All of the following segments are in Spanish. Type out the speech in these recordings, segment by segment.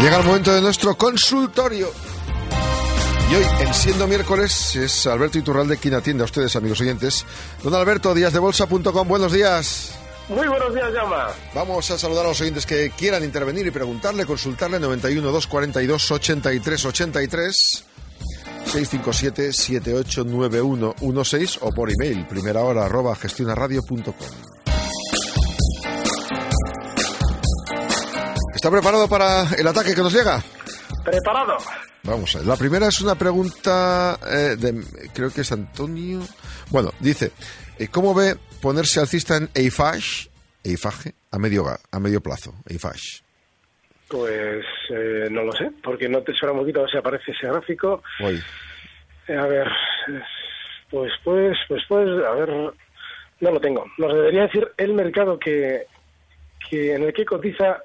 Llega el momento de nuestro consultorio. Y hoy, en siendo miércoles, es Alberto Iturralde quien atiende a ustedes, amigos oyentes. Don Alberto, díasdebolsa.com, buenos días. Muy buenos días, Llama. Vamos a saludar a los oyentes que quieran intervenir y preguntarle, consultarle 91 242 83 83 657 789116 o por email primera hora arroba gestionaradio.com. ¿Está preparado para el ataque que nos llega? Preparado. Vamos a ver. La primera es una pregunta eh, de, creo que es Antonio. Bueno, dice, eh, ¿cómo ve ponerse alcista en EIFAGE, EIFAGE a medio, a medio plazo? EIFAGE. Pues eh, no lo sé, porque no te suena un poquito si aparece ese gráfico. Hoy. Eh, a ver, pues, pues, pues, pues, a ver, no lo tengo. Nos debería decir el mercado que, que en el que cotiza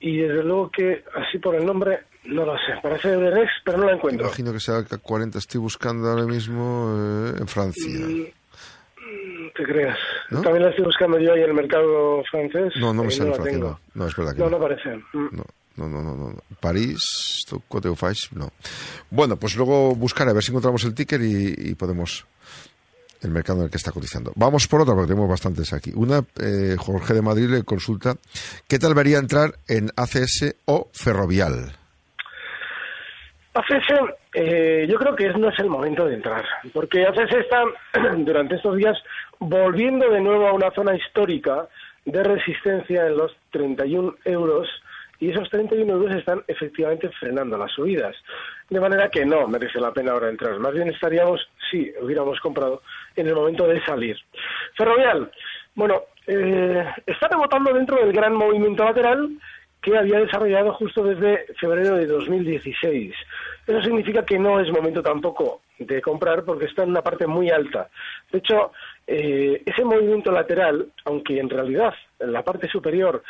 y desde luego que así por el nombre no lo sé. Parece Euronext, pero no lo encuentro. Imagino que sea el 40 estoy buscando ahora mismo eh, en Francia. Mm, ¿Te creas? También la estoy buscando yo ahí en el mercado francés. No, no me sale la Francia, no. No, es verdad que No, no. no aparece. Mm. No, no, no, no, no. París, d'Ivoire, no. Bueno, pues luego buscaré a ver si encontramos el ticker y, y podemos el mercado en el que está cotizando. Vamos por otra, porque tenemos bastantes aquí. Una, eh, Jorge de Madrid le consulta, ¿qué tal vería entrar en ACS o Ferrovial? ACS, eh, yo creo que no es el momento de entrar, porque ACS está durante estos días volviendo de nuevo a una zona histórica de resistencia en los 31 euros y esos 31 euros están efectivamente frenando las subidas. De manera que no merece la pena ahora entrar. Más bien estaríamos, si hubiéramos comprado, en el momento de salir. Ferrovial, bueno, eh, está rebotando dentro del gran movimiento lateral que había desarrollado justo desde febrero de 2016. Eso significa que no es momento tampoco de comprar porque está en una parte muy alta. De hecho, eh, ese movimiento lateral, aunque en realidad en la parte superior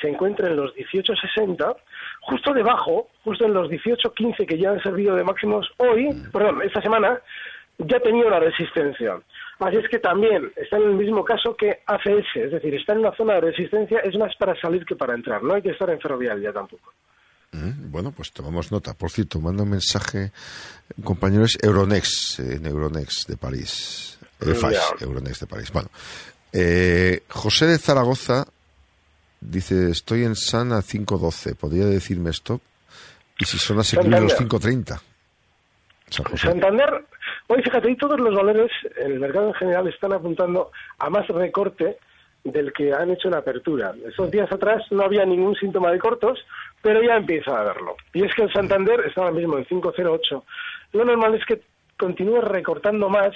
se encuentra en los 18.60, justo debajo, justo en los 18.15 que ya han servido de máximos hoy, perdón, esta semana, ya tenía una resistencia. Así es que también está en el mismo caso que ACS, es decir, está en una zona de resistencia, es más para salir que para entrar, no hay que estar en ferrovial ya tampoco. Mm, Bueno, pues tomamos nota. Por cierto, manda un mensaje, compañero, es Euronext, eh, en Euronext de París. EFAGE, Ya. Euronext de París. Bueno, eh, José de Zaragoza dice, estoy en SAN a 5.12. ¿Podría decirme stop? Y si son asequibles los 5.30. San José. Santander, hoy fíjate, y todos los valores en el mercado en general están apuntando a más recorte del que han hecho en apertura. Estos días atrás no había ningún síntoma de cortos, pero ya empieza a haberlo. Y es que el Santander está ahora mismo en 5.08. Lo normal es que continúe recortando más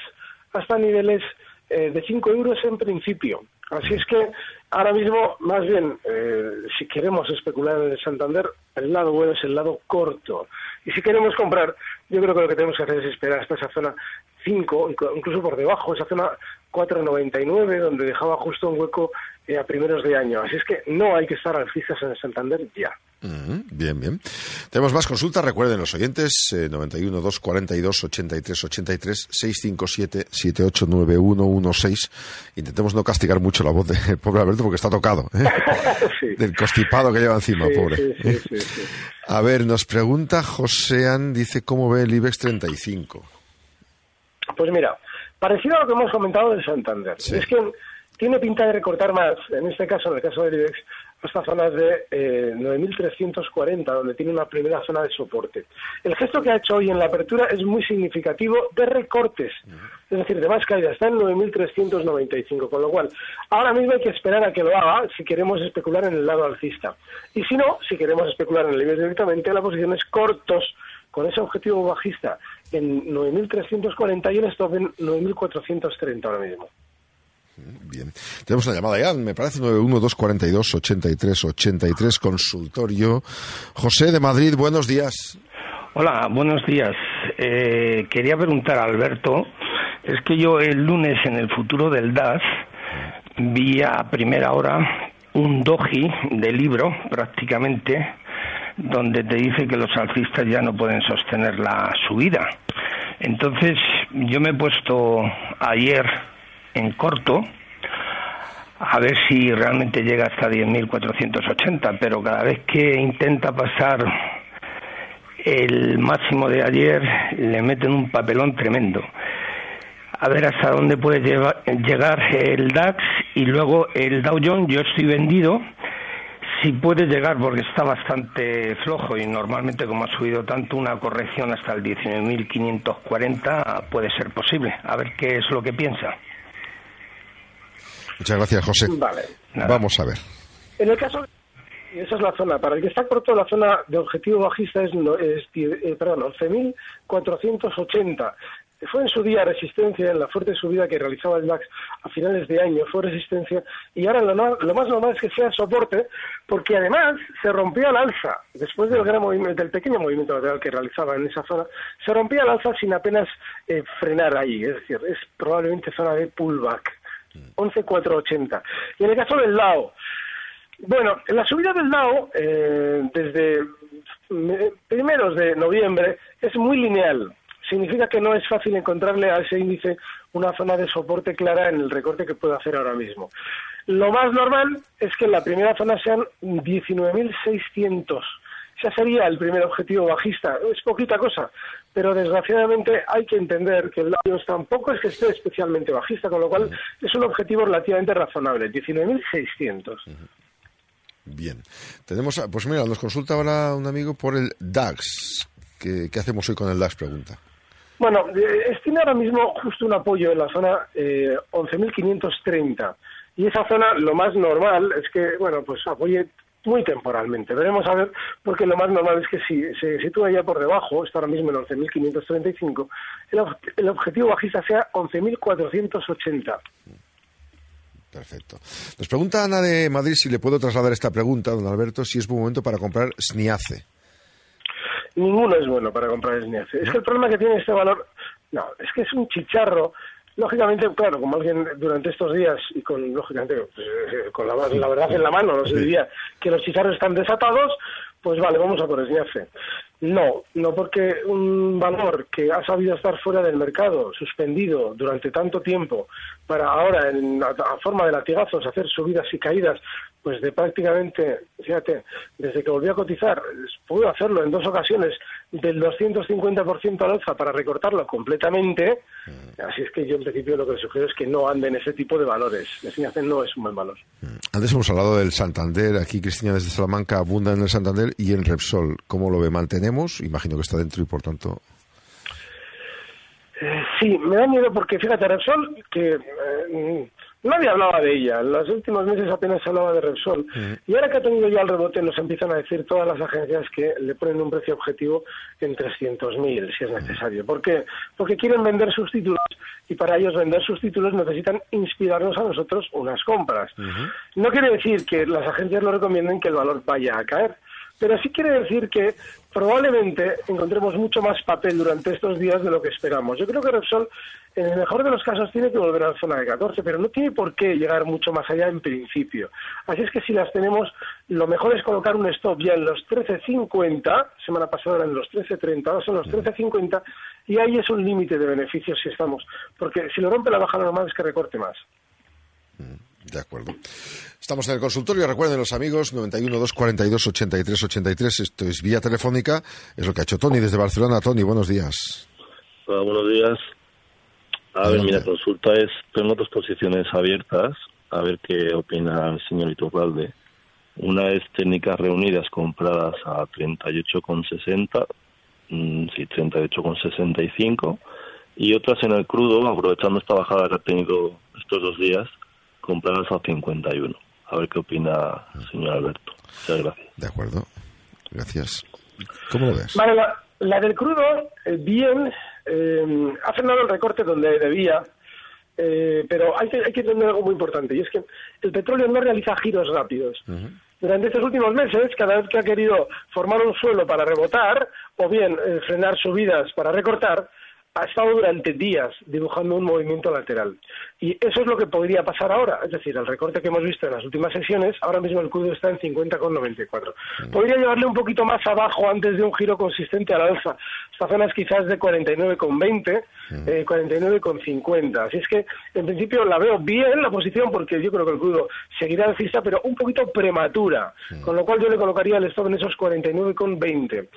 hasta niveles eh, de 5 euros en principio. Así es que ahora mismo, más bien, eh, si queremos especular en el Santander, el lado bueno es el lado corto. Y si queremos comprar, yo creo que lo que tenemos que hacer es esperar hasta esa zona 5, inc- incluso por debajo, esa zona 4,99, donde dejaba justo un hueco a primeros de año. Así es que no hay que estar alcistas en el Santander ya. Mm, Bien, bien. Tenemos más consultas, recuerden los oyentes, eh, 91 242 83 83 657 789116. Intentemos no castigar mucho la voz del pobre Alberto porque está tocado, ¿eh? Sí. del constipado que lleva encima, Sí, pobre. sí. A ver, nos pregunta Josean, dice cómo ve el IBEX 35. Pues mira, parecido a lo que hemos comentado del Santander. Es que tiene pinta de recortar más, en este caso, en el caso del IBEX, hasta zonas de eh, 9.340, donde tiene una primera zona de soporte. El gesto que ha hecho hoy en la apertura es muy significativo de recortes, es decir, de más caída, está en 9.395, con lo cual ahora mismo hay que esperar a que lo haga si queremos especular en el lado alcista. Y si no, si queremos especular en el IBEX directamente, la posición es cortos, con ese objetivo bajista en 9.340 y un stop en 9.430 ahora mismo. Bien. Tenemos una llamada ya, me parece 912428383 consultorio. José de Madrid, buenos días. Hola, buenos días. Eh, quería preguntar a Alberto, es que yo el lunes en el futuro del DAS vi a primera hora un doji de libro prácticamente donde te dice que los alcistas ya no pueden sostener la subida. Entonces yo me he puesto ayer en corto a ver si realmente llega hasta 10.480, pero cada vez que intenta pasar el máximo de ayer le meten un papelón tremendo. A ver hasta dónde puede llegar el DAX y luego el Dow Jones, yo estoy vendido. Si puede llegar, porque está bastante flojo y normalmente como ha subido tanto, una corrección hasta el 19.540 puede ser posible. A ver qué es lo que piensa. Muchas gracias, José. Vale. Vamos a ver. En el caso y esa es la zona. Para el que está corto, la zona de objetivo bajista es, es eh, perdón, 11.480. Fue en su día resistencia, en la fuerte subida que realizaba el DAX a finales de año, fue resistencia, y ahora lo, lo más normal es que sea soporte, porque además se rompió al alza, después del gran movimiento, del pequeño movimiento lateral que realizaba en esa zona, se rompía al alza sin apenas eh, frenar ahí, es decir, es probablemente zona de pullback. 11.480. Y en el caso del Lao, bueno, la subida del Dow eh, desde primeros de noviembre es muy lineal. Significa que no es fácil encontrarle a ese índice una zona de soporte clara en el recorte que puede hacer ahora mismo. Lo más normal es que en la primera zona sean 19.600. Ese sería el primer objetivo bajista. Es poquita cosa, pero desgraciadamente hay que entender que el Dow tampoco es que esté especialmente bajista, con lo cual es un objetivo relativamente razonable, 19.600. Bien. Tenemos, pues mira, nos consulta ahora un amigo por el DAX. ¿Qué, hacemos hoy con el DAX? Pregunta. Bueno, eh, tiene ahora mismo justo un apoyo en la zona eh, 11.530. Y esa zona, lo más normal es que, bueno, pues apoye muy temporalmente. Veremos a ver, porque lo más normal es que si se sitúa ya por debajo, está ahora mismo en 11.535, el, el objetivo bajista sea 11.480. Perfecto. Nos pregunta Ana de Madrid si le puedo trasladar esta pregunta, don Alberto, si es buen momento para comprar SNIACE. Ninguno es bueno para comprar SNIACE. Es que el problema que tiene este valor, no, es que es un chicharro. Lógicamente, claro, como alguien durante estos días y con, lógicamente, pues, eh, con la, verdad en la mano nos diría que los chicharros están desatados, pues vale, vamos a por SNIACE. No, no porque un valor que ha sabido estar fuera del mercado, suspendido durante tanto tiempo, para ahora, en forma de latigazos, hacer subidas y caídas, pues de prácticamente, fíjate, desde que volvió a cotizar, pudo hacerlo en dos ocasiones del 250% al alza para recortarlo completamente, mm. así es que yo en principio lo que les sugiero es que no anden ese tipo de valores. La no es un buen valor. Mm. Antes hemos hablado del Santander, aquí Cristina desde Salamanca abunda en el Santander y en Repsol. ¿Cómo lo ve? Imagino que está dentro y por tanto... Eh, sí, me da miedo porque fíjate, Repsol, que eh, Nadie hablaba de ella. En los últimos meses apenas se hablaba de Repsol. Y ahora que ha tenido ya el rebote, nos empiezan a decir todas las agencias que le ponen un precio objetivo en 300.000, si es necesario. ¿Por qué? Porque quieren vender sus títulos y para ellos vender sus títulos necesitan inspirarnos a nosotros unas compras. No quiere decir que las agencias lo recomienden que el valor vaya a caer pero sí quiere decir que probablemente encontremos mucho más papel durante estos días de lo que esperamos. Yo creo que Repsol, en el mejor de los casos, tiene que volver a la zona de 14, pero no tiene por qué llegar mucho más allá en principio. Así es que si las tenemos, lo mejor es colocar un stop ya en los 13.50, semana pasada eran los 13.30, ahora son los 13.50, y ahí es un límite de beneficios si estamos, porque si lo rompe la baja normal es que recorte más. De acuerdo. Estamos en el consultorio. Recuerden los amigos, 91 242 83 83. Esto es vía telefónica. Es lo que ha hecho Tony desde Barcelona. Tony, buenos días. Hola, buenos días. A ver, mira, consulta es, tengo dos posiciones abiertas. A ver qué opina el señor Iturralde. Una es técnicas reunidas compradas a 38,60, mm, sí, 38,65. Y otras en el crudo, aprovechando esta bajada que ha tenido estos dos días, compradas a 51. A ver qué opina el señor Alberto. Muchas gracias. De acuerdo. Gracias. ¿Cómo lo ves? Vale, la, del crudo, eh, bien, eh, ha frenado el recorte donde debía, Eh, pero hay que, hay que entender algo muy importante, y es que el petróleo no realiza giros rápidos. Durante estos últimos meses, cada vez que ha querido formar un suelo para rebotar, o bien eh, frenar subidas para recortar, ha estado durante días dibujando un movimiento lateral. Y eso es lo que podría pasar ahora. Es decir, el recorte que hemos visto en las últimas sesiones, ahora mismo el crudo está en 50,94. Podría llevarle un poquito más abajo antes de un giro consistente al alza. Esta zona es quizás de 49,20, eh, 49,50. Así es que, en principio, la veo bien la posición porque yo creo que el crudo seguirá alcista, pero un poquito prematura. Con lo cual yo le colocaría el stop en esos 49,20.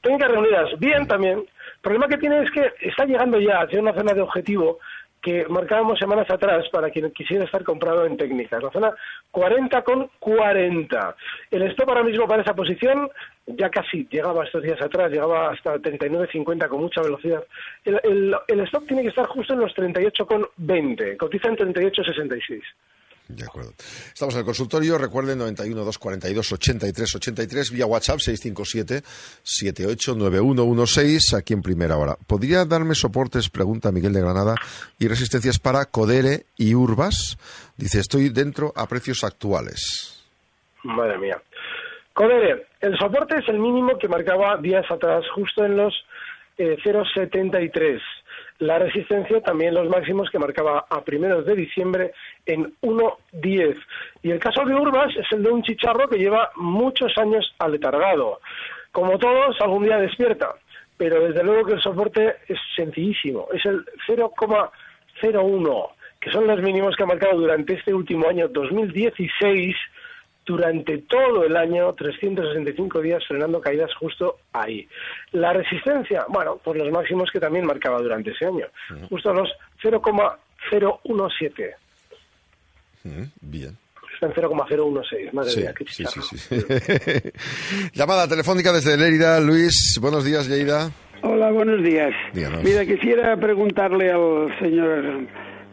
Técnicas reunidas, bien también el problema que tiene es que está llegando ya hacia una zona de objetivo que marcábamos semanas atrás para quien quisiera estar comprado en técnicas, la zona 40 con 40. El stop ahora mismo para esa posición ya casi llegaba estos días atrás, llegaba hasta 39.50 con mucha velocidad. El, el, el stop tiene que estar justo en los 38 con 20, cotiza en 38.66. De acuerdo. Estamos en el consultorio. Recuerden 91 242 83 83 vía WhatsApp 657 789116 aquí en primera hora. ¿Podría darme soportes, pregunta Miguel de Granada, y resistencias para Codere y Urbas? Dice, estoy dentro a precios actuales. Madre mía. Codere, el soporte es el mínimo que marcaba días atrás, justo en los eh, 0,73 la resistencia también los máximos que marcaba a primeros de diciembre en 1.10. Y el caso de Urbas es el de un chicharro que lleva muchos años aletargado. Como todos, algún día despierta, pero desde luego que el soporte es sencillísimo, es el 0,01, que son los mínimos que ha marcado durante este último año 2016 durante todo el año, 365 días frenando caídas justo ahí. La resistencia, bueno, pues los máximos que también marcaba durante ese año, justo los 0,017. Bien. Está en 0,016, madre Sí, mía, qué sí, sí, sí. Llamada telefónica desde Lérida. Luis, buenos días, Lleida. Hola, buenos días. Díganos. Mira, quisiera preguntarle al señor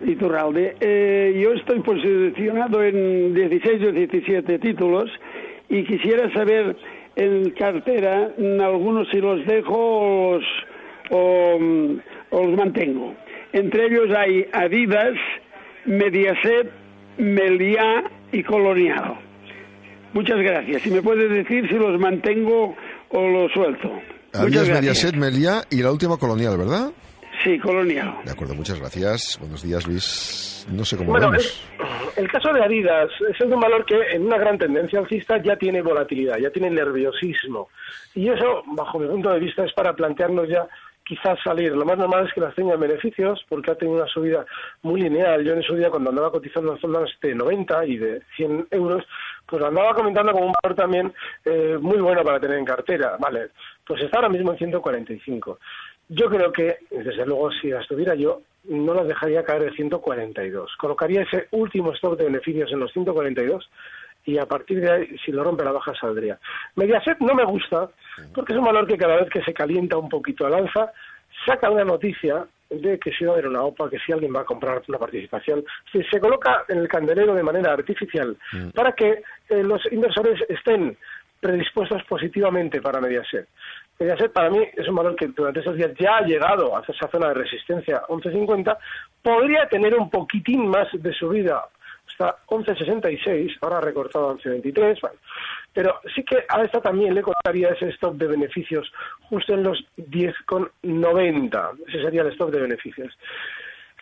Iturralde. Eh, yo estoy posicionado en 16 o 17 títulos y quisiera saber en cartera mm, algunos si los dejo o los, o, mm, o los mantengo. Entre ellos hay Adidas, Mediaset, Meliá y Colonial. Muchas gracias. Si me puede decir si los mantengo o los suelto. Adidas. Mediaset, Melia y la última colonial, ¿verdad? Sí, Colonial. De acuerdo, muchas gracias. Buenos días, Luis. No sé cómo Bueno, vemos. el, el caso de Adidas es un valor que en una gran tendencia alcista ya tiene volatilidad, ya tiene nerviosismo. Y eso, bajo mi punto de vista, es para plantearnos ya quizás salir. Lo más normal es que las tengan beneficios porque ha tenido una subida muy lineal. Yo en su día, cuando andaba cotizando en zonas de 90 y de 100 euros, pues andaba comentando como un valor también eh, muy bueno para tener en cartera. Vale, pues está ahora mismo en 145. Yo creo que, desde luego, si las tuviera yo, no las dejaría caer de 142. Colocaría ese último stock de beneficios en los 142 y a partir de ahí, si lo rompe la baja, saldría. Mediaset no me gusta porque es un valor que cada vez que se calienta un poquito al alza, saca una noticia de que si va a haber una OPA, que si alguien va a comprar una participación, si se coloca en el candelero de manera artificial para que eh, los inversores estén predispuestos positivamente para Mediaset. Mediaset para mí es un valor que durante esos días ya ha llegado a esa zona de resistencia 11.50, podría tener un poquitín más de subida hasta 11.66, ahora ha recortado a 11.23, bueno. pero sí que a esta también le costaría ese stop de beneficios justo en los 10,90, ese sería el stop de beneficios.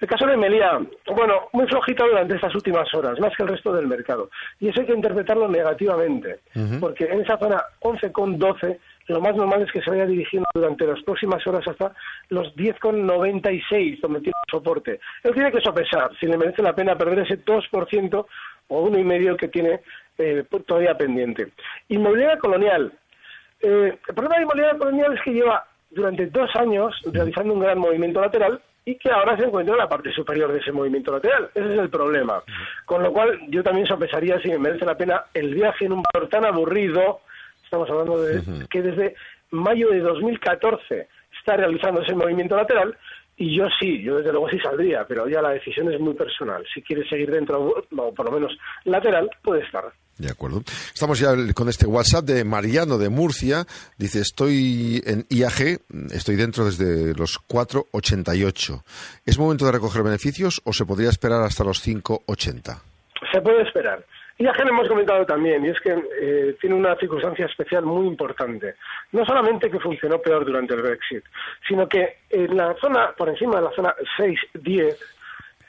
El caso de Melia, bueno, muy flojito durante estas últimas horas, más que el resto del mercado. Y eso hay que interpretarlo negativamente, porque en esa zona 11,12 lo más normal es que se vaya dirigiendo durante las próximas horas hasta los 10,96, donde tiene soporte. Él tiene que sopesar si le merece la pena perder ese 2% o uno y medio que tiene eh, todavía pendiente. Inmobiliaria colonial. Eh, el problema de inmobiliaria colonial es que lleva durante dos años realizando un gran movimiento lateral y que ahora se encuentra en la parte superior de ese movimiento lateral. Ese es el problema. Con lo cual, yo también sopesaría si me merece la pena el viaje en un valor tan aburrido. Estamos hablando de que desde mayo de 2014 está realizando ese movimiento lateral. Y yo sí, yo desde luego sí saldría, pero ya la decisión es muy personal. Si quiere seguir dentro, o por lo menos lateral, puede estar. De acuerdo. Estamos ya con este WhatsApp de Mariano de Murcia. Dice, estoy en IAG, estoy dentro desde los 4,88. ¿Es momento de recoger beneficios o se podría esperar hasta los 5,80? Se puede esperar. IAG lo hemos comentado también, y es que eh, tiene una circunstancia especial muy importante. No solamente que funcionó peor durante el Brexit, sino que en la zona, por encima de la zona 6, 10,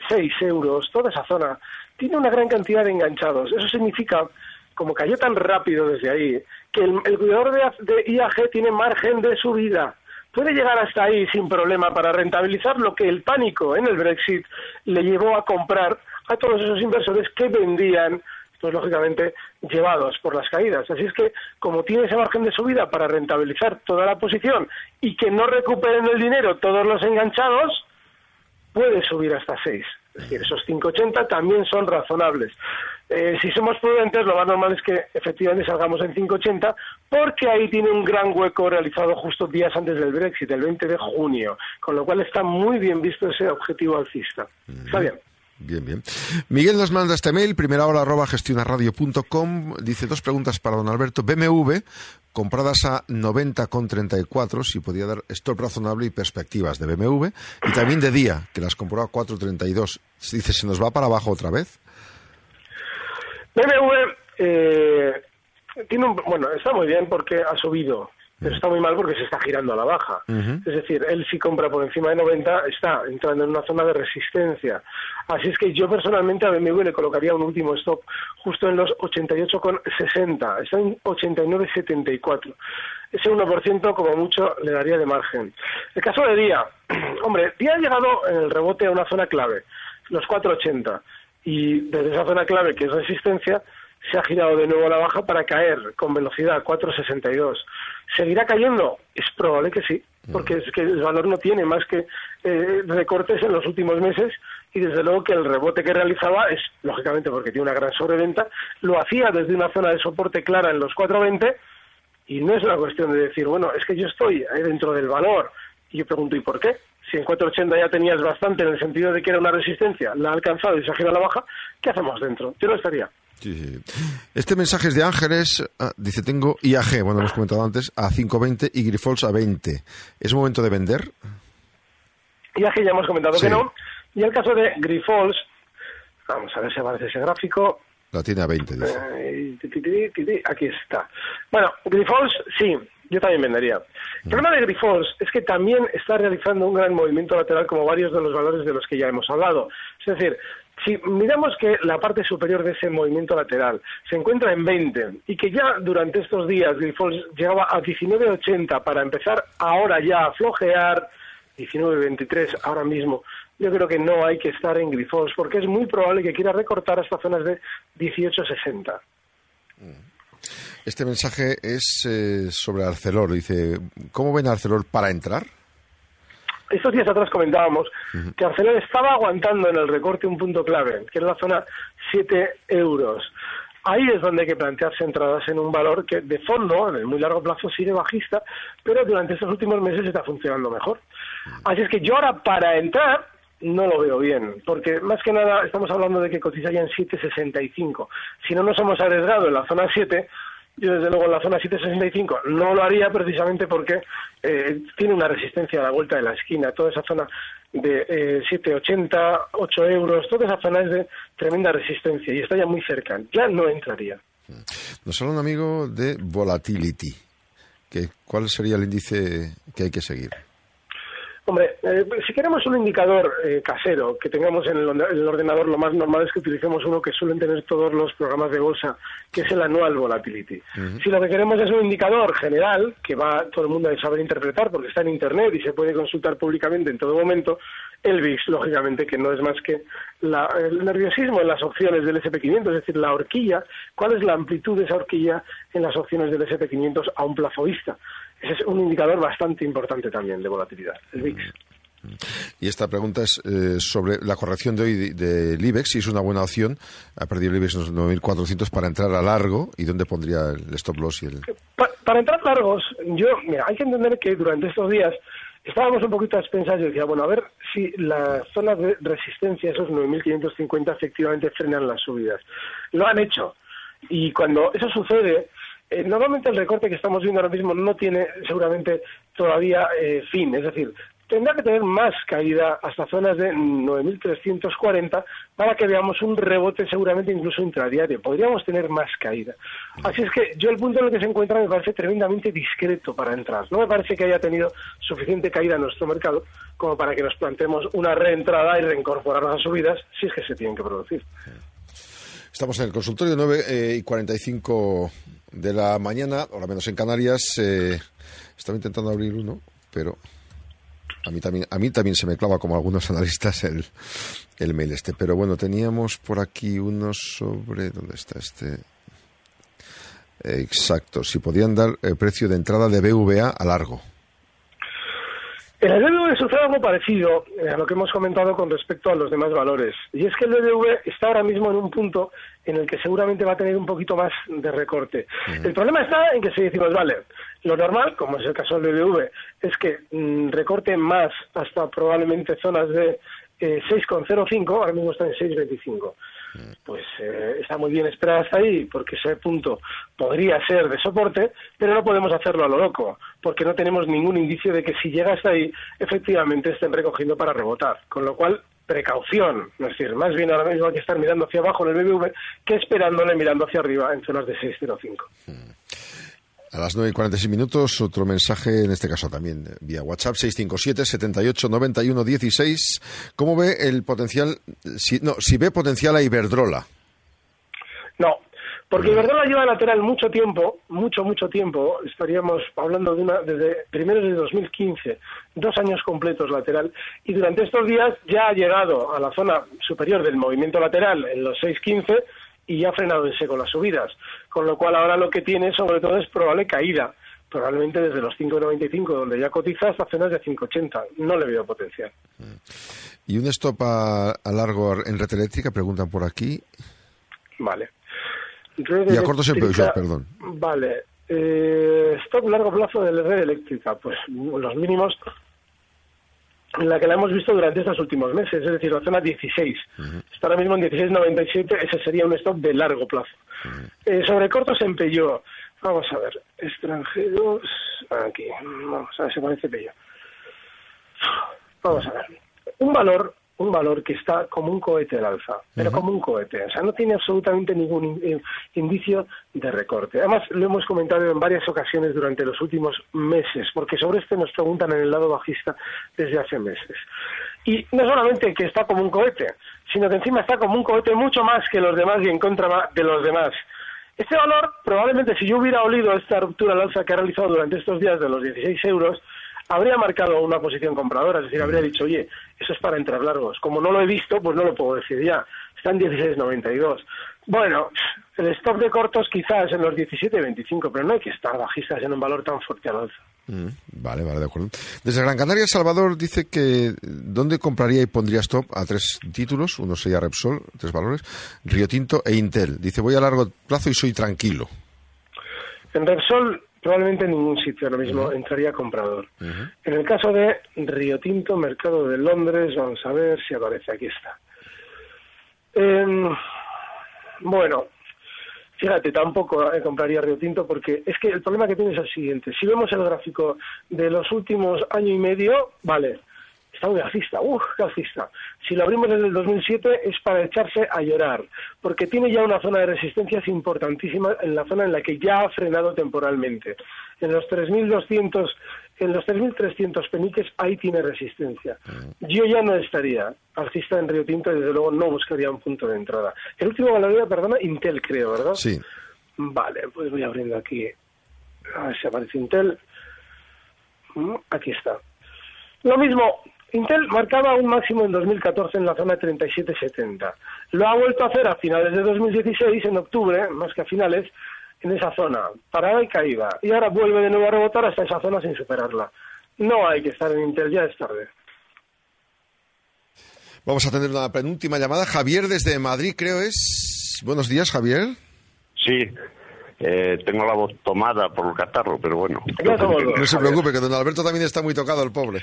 6 euros, toda esa zona tiene una gran cantidad de enganchados. Eso significa, como cayó tan rápido desde ahí, que el, cuidador de, IAG tiene margen de subida. Puede llegar hasta ahí sin problema para rentabilizar lo que el pánico en el Brexit le llevó a comprar a todos esos inversores que vendían pues lógicamente llevados por las caídas. Así es que, como tiene ese margen de subida para rentabilizar toda la posición y que no recuperen el dinero todos los enganchados, puede subir hasta 6. Es decir, esos 5,80 también son razonables. Eh, si somos prudentes, lo más normal es que efectivamente salgamos en 5,80 porque ahí tiene un gran hueco realizado justo días antes del Brexit, el 20 de junio, con lo cual está muy bien visto ese objetivo alcista. Está bien. Bien, bien. Miguel nos manda este mail, primera hora arroba gestionarradio.com. Dice dos preguntas para don Alberto. BMW, compradas a 90,34, si podía dar stop razonable y perspectivas de BMW. Y también de día, que las compró a 4,32. Dice, ¿se nos va para abajo otra vez? BMW eh, tiene un, bueno, está muy bien porque ha subido pero está muy mal porque se está girando a la baja. Es decir, él si compra por encima de 90 está entrando en una zona de resistencia. Así es que yo personalmente a BMW le colocaría un último stop justo en los 88,60. Está en 89,74. Ese 1% como mucho le daría de margen. El caso de Día. Hombre, Día ha llegado en el rebote a una zona clave, los 4,80. Y desde esa zona clave, que es resistencia, se ha girado de nuevo a la baja para caer con velocidad 4,62. ¿Seguirá cayendo? Es probable que sí, porque es que el valor no tiene más que eh, recortes en los últimos meses y desde luego que el rebote que realizaba es, lógicamente porque tiene una gran sobreventa, lo hacía desde una zona de soporte clara en los 4,20 y no es una cuestión de decir, bueno, es que yo estoy ahí dentro del valor y yo pregunto, ¿y por qué? Si en 4,80 ya tenías bastante en el sentido de que era una resistencia, la ha alcanzado y se ha girado a la baja, ¿qué hacemos dentro? Yo no estaría. Este mensaje es de Ángeles, ah, dice, tengo IAG, bueno, hemos comentado antes, a 5.20 y Grifols a 20. ¿Es momento de vender? IAG ya hemos comentado que no. Y el caso de Grifols, vamos a ver si aparece ese gráfico. La tiene a 20, dice. Eh, aquí está. Bueno, Grifols, sí, yo también vendería. El problema de Grifols es que también está realizando un gran movimiento lateral como varios de los valores de los que ya hemos hablado. Es decir, si miramos que la parte superior de ese movimiento lateral se encuentra en 20 y que ya durante estos días Grifols llegaba a 19.80 para empezar ahora ya a flojear 19.23 ahora mismo, yo creo que no hay que estar en Grifols porque es muy probable que quiera recortar hasta zonas de 18.60. Este mensaje es eh, sobre Arcelor. Dice, ¿cómo ven Arcelor para entrar? Estos días atrás comentábamos que Arcelor estaba aguantando en el recorte un punto clave, que es la zona 7 euros. Ahí es donde hay que plantearse entradas en un valor que de fondo, en el muy largo plazo, sigue bajista, pero durante estos últimos meses está funcionando mejor. Así es que yo ahora para entrar no lo veo bien, porque más que nada estamos hablando de que cotizaría en 7,65. Si no nos hemos arriesgado en la zona 7, yo, desde luego, en la zona 765 no lo haría precisamente porque eh, tiene una resistencia a la vuelta de la esquina. Toda esa zona de eh, 7,80, 8 euros, toda esa zona es de tremenda resistencia y está ya muy cerca. Ya no entraría. Nos habla un amigo de volatility. Que, ¿Cuál sería el índice que hay que seguir? Hombre, eh, si queremos un indicador eh, casero que tengamos en el, ordenador, lo más normal es que utilicemos uno que suelen tener todos los programas de bolsa, que es el Annual Volatility. Si lo que queremos es un indicador general, que va todo el mundo a saber interpretar porque está en Internet y se puede consultar públicamente en todo momento, el VIX, lógicamente, que no es más que el nerviosismo en las opciones del SP500, es decir, la horquilla, cuál es la amplitud de esa horquilla en las opciones del SP500 a un plazo vista. Ese es un indicador bastante importante también de volatilidad, el VIX. Y esta pregunta es eh, sobre la corrección de hoy del IBEX, si es una buena opción, ha perdido el IBEX los 9.400 para entrar a largo, ¿y dónde pondría el stop loss? Y el... Para, entrar largos, yo, mira, hay que entender que durante estos días estábamos un poquito a expensas y decía, bueno, a ver si las zonas de resistencia, esos 9.550, efectivamente frenan las subidas. Lo han hecho. Y cuando eso sucede, eh, normalmente el recorte que estamos viendo ahora mismo no tiene seguramente todavía eh, fin, es decir, tendrá que tener más caída hasta zonas de 9.340 para que veamos un rebote seguramente incluso intradiario. Podríamos tener más caída. Así es que yo el punto en el que se encuentra me parece tremendamente discreto para entrar. No me parece que haya tenido suficiente caída en nuestro mercado como para que nos planteemos una reentrada y reincorporar las subidas si es que se tienen que producir. Estamos en el consultorio 9 eh, y 45 de la mañana, ahora menos en Canarias. Eh, estaba intentando abrir uno, pero a mí también, a mí también se me clava, como algunos analistas, el, el mail este. Pero bueno, teníamos por aquí uno sobre. ¿Dónde está este? Exacto, si podían dar el precio de entrada de BVA a largo. En el BBV sucede algo parecido eh, a lo que hemos comentado con respecto a los demás valores. Y es que el BBV está ahora mismo en un punto en el que seguramente va a tener un poquito más de recorte. El problema está en que si decimos, vale, lo normal, como es el caso del BBV, es que mm, recorte más hasta probablemente zonas de eh, 6,05, ahora mismo está en 6,25 pues eh, está muy bien esperar hasta ahí porque ese punto podría ser de soporte, pero no podemos hacerlo a lo loco porque no tenemos ningún indicio de que si llega hasta ahí efectivamente estén recogiendo para rebotar, con lo cual precaución, es decir, más bien ahora mismo hay que estar mirando hacia abajo en el BBV que esperándole mirando hacia arriba en zonas de 605. A las 9 y 46 minutos, otro mensaje, en este caso también vía WhatsApp, 657 78 91 16. ¿Cómo ve el potencial, si, no, si ve potencial a Iberdrola? No, porque Iberdrola lleva lateral mucho tiempo, mucho, mucho tiempo. Estaríamos hablando de una, desde primeros de 2015, dos años completos lateral. Y durante estos días ya ha llegado a la zona superior del movimiento lateral en los 615 y ya ha frenado en seco las subidas. Con lo cual ahora lo que tiene sobre todo es probable caída, probablemente desde los 5,95 donde ya cotiza hasta zonas de 5,80. No le veo potencial. ¿Y un stop a, largo en red eléctrica? Preguntan por aquí. Vale. y a corto siempre, perdón. Vale. Eh, stop largo plazo de la red eléctrica. Pues los mínimos en la que la hemos visto durante estos últimos meses, es decir, la zona 16. Está ahora mismo en 16.97, ese sería un stop de largo plazo. eh, sobre cortos en Peugeot, vamos a ver, extranjeros, aquí, vamos a ver si parece Peugeot. Vamos a ver, un valor un valor que está como un cohete al alza, pero como un cohete, o sea, no tiene absolutamente ningún indicio de recorte. Además, lo hemos comentado en varias ocasiones durante los últimos meses, porque sobre este nos preguntan en el lado bajista desde hace meses. Y no solamente que está como un cohete, sino que encima está como un cohete mucho más que los demás y en contra de los demás. Este valor, probablemente si yo hubiera olido esta ruptura al alza que ha realizado durante estos días de los 16 euros, habría marcado una posición compradora, es decir, habría dicho, oye, eso es para entrar largos. Como no lo he visto, pues no lo puedo decir ya. Está en 16.92. Bueno, el stop de cortos quizás en los 17.25, pero no hay que estar bajistas en un valor tan fuerte al alza. Mm, vale, vale, de acuerdo. Desde Gran Canaria, Salvador dice que ¿dónde compraría y pondría stop a tres títulos? Uno sería Repsol, tres valores, Río Tinto e Intel. Dice, voy a largo plazo y soy tranquilo. En Repsol probablemente en ningún sitio ahora mismo entraría comprador. En el caso de Río Tinto, Mercado de Londres, vamos a ver si aparece, aquí está. Em, bueno, fíjate, tampoco eh, compraría Río Tinto porque es que el problema que tiene es el siguiente. Si vemos el gráfico de los últimos año y medio, vale, está muy alcista, uff, qué alcista. Si lo abrimos desde el 2007 es para echarse a llorar, porque tiene ya una zona de resistencias importantísima en la zona en la que ya ha frenado temporalmente. En los 3.200, en los 3.300 peniques ahí tiene resistencia. Yo ya no estaría alcista en Río Tinto y desde luego no buscaría un punto de entrada. El último valor, perdona, Intel creo, ¿verdad? Sí. Vale, pues voy abriendo aquí. A ver si aparece Intel. Mm, aquí está. Lo mismo, Intel marcaba un máximo en 2014 en la zona 37.70. Lo ha vuelto a hacer a finales de 2016, en octubre, más que a finales, en esa zona, parada y caída. Y ahora vuelve de nuevo a rebotar hasta esa zona sin superarla. No hay que estar en Intel, ya es tarde. Vamos a tener una penúltima llamada. Javier desde Madrid, creo es. Buenos días, Javier. Sí, eh, tengo la voz tomada por el catarro, pero bueno. No se preocupe, que don Alberto también está muy tocado, el pobre.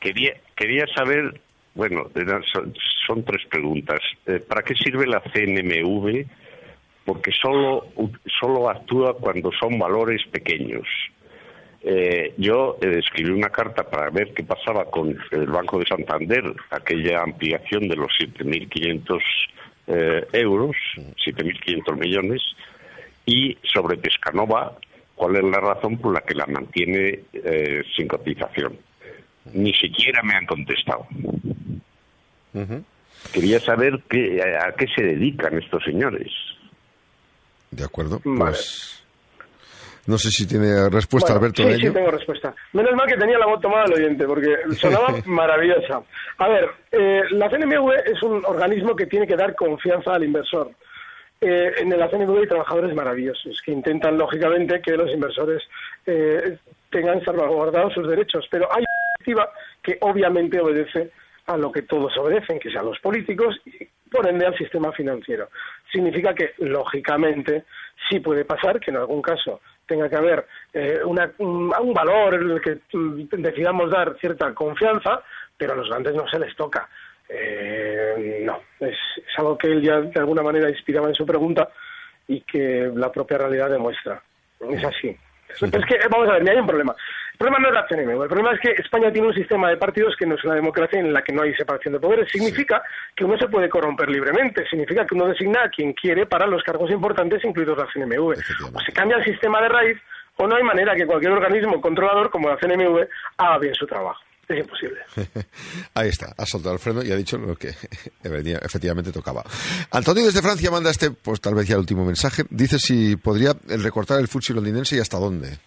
Quería, quería saber, bueno, son, tres preguntas. Eh, ¿Para qué sirve la CNMV? porque solo, solo actúa cuando son valores pequeños. Eh, yo eh, escribí una carta para ver qué pasaba con el Banco de Santander, aquella ampliación de los 7.500 eh, euros, 7.500 millones, y sobre Pescanova, cuál es la razón por la que la mantiene eh, sin cotización. Ni siquiera me han contestado. Quería saber qué, a qué se dedican estos señores. De acuerdo, pues... No sé si tiene respuesta, Alberto. Sí, sí, tengo respuesta. Menos mal que tenía la voz tomada al oyente, porque sonaba maravillosa. A ver, eh, la CNMV es un organismo que tiene que dar confianza al inversor. Eh, en la CNMV hay trabajadores maravillosos que intentan, lógicamente, que los inversores eh, tengan salvaguardados sus derechos, pero hay una directiva que obviamente obedece a lo que todos obedecen, que sean los políticos y, por ende, al sistema financiero. Significa que, lógicamente, sí puede pasar que en algún caso tenga que haber eh, una, un, un, valor en el que decidamos dar cierta confianza, pero a los grandes no se les toca. Eh, no, es, es, algo que él ya de alguna manera inspiraba en su pregunta y que la propia realidad demuestra. Es así. Es que, vamos a ver, hay un problema. El problema no es la CNM, el problema es que España tiene un sistema de partidos que no es una democracia en la que no hay separación de poderes. Significa que uno se puede corromper libremente, significa que uno designa a quien quiere para los cargos importantes, incluidos la CNMV. O se cambia el sistema de raíz o no hay manera que cualquier organismo controlador como la CNMV haga bien su trabajo. Es imposible. Ahí está, ha soltado el freno y ha dicho lo que efectivamente tocaba. Antonio desde Francia manda este, pues tal vez ya el último mensaje. Dice si podría recortar el FTSE londinense y hasta dónde.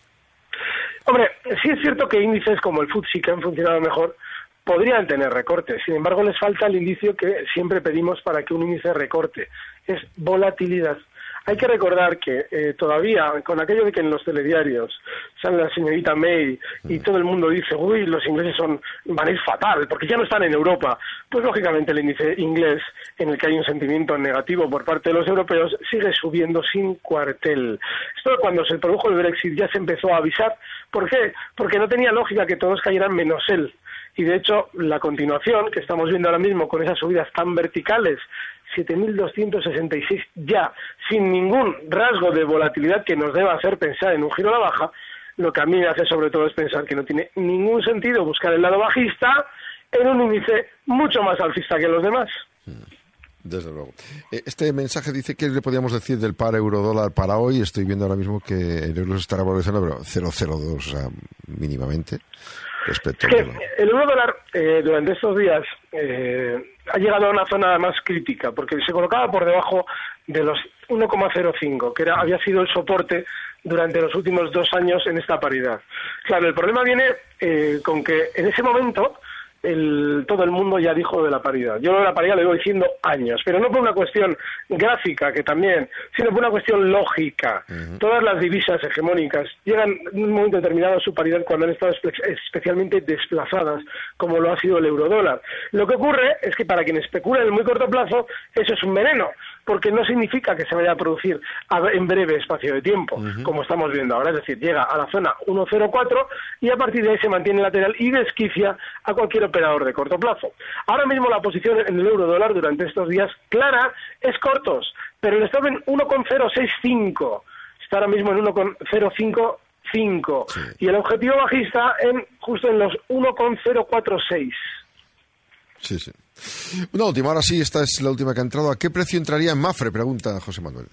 Hombre, sí es cierto que índices como el FTSE, que han funcionado mejor, podrían tener recortes. Sin embargo, les falta el indicio que siempre pedimos para que un índice recorte. Es volatilidad. Hay que recordar que eh, todavía, con aquello de que en los telediarios sale la señorita May y todo el mundo dice, uy, los ingleses son, van a ir fatal, porque ya no están en Europa, pues lógicamente el índice inglés, en el que hay un sentimiento negativo por parte de los europeos, sigue subiendo sin cuartel. Esto cuando se produjo el Brexit ya se empezó a avisar. ¿Por qué? Porque no tenía lógica que todos cayeran menos él y de hecho la continuación que estamos viendo ahora mismo con esas subidas tan verticales 7.266 ya, sin ningún rasgo de volatilidad que nos deba hacer pensar en un giro a la baja, lo que a mí me hace sobre todo es pensar que no tiene ningún sentido buscar el lado bajista en un índice mucho más alcista que los demás. Desde luego. Este mensaje dice que le podríamos decir del par euro dólar para hoy. Estoy viendo ahora mismo que el euro se está valorizando, pero 0,02, o sea, mínimamente. El euro dólar eh, durante estos días eh, ha llegado a una zona más crítica porque se colocaba por debajo de los 1,05 que era, había sido el soporte durante los últimos dos años en esta paridad. Claro, el problema viene eh, con que en ese momento el, todo el mundo ya dijo de la paridad. Yo de la paridad lo llevo diciendo años, pero no por una cuestión gráfica, que también, sino por una cuestión lógica. Uh -huh. Todas las divisas hegemónicas llegan en un momento determinado a su paridad cuando han estado especialmente desplazadas, como lo ha sido el eurodólar. Lo que ocurre es que para quien especula en el muy corto plazo, eso es un veneno, porque no significa que se vaya a producir en breve espacio de tiempo, uh -huh. como estamos viendo ahora, es decir, llega a la zona 1.04 y a partir de ahí se mantiene lateral y desquicia a cualquier operador de corto plazo. Ahora mismo la posición en el euro dólar durante estos días clara es cortos, pero el stop en 1,065 está ahora mismo en 1,055 sí. y el objetivo bajista en justo en los 1,046. Sí, sí. Una última, ahora sí, esta es la última que ha entrado. ¿A qué precio entraría en Mafre? Pregunta José Manuel.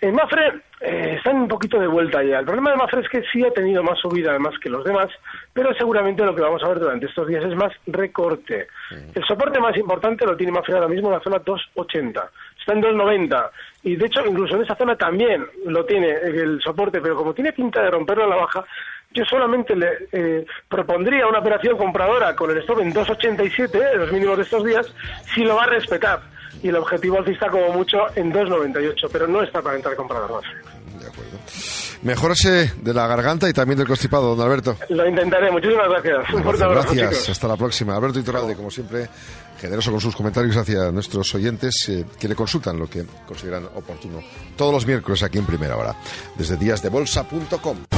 En Mafre eh, están un poquito de vuelta ya. El problema de Mafre es que sí ha tenido más subida además que los demás, pero seguramente lo que vamos a ver durante estos días es más recorte. El soporte más importante lo tiene Mafre ahora mismo en la zona 280. Está en 290 y de hecho incluso en esa zona también lo tiene el soporte, pero como tiene pinta de romperlo a la baja, yo solamente le eh, propondría una operación compradora con el stop en 2.87, eh, los mínimos de estos días, si lo va a respetar. Y el objetivo alcista como mucho en 2.98, pero no está para entrar comprador más. De acuerdo. Mejórese de la garganta y también del constipado, don Alberto. Lo intentaré. Muchísimas gracias. Un fuerte abrazo, Gracias. Chicos. Hasta la próxima. Alberto Iturralde, como siempre, generoso con sus comentarios hacia nuestros oyentes eh, que le consultan lo que consideran oportuno todos los miércoles aquí en Primera Hora, desde díasdebolsa.com.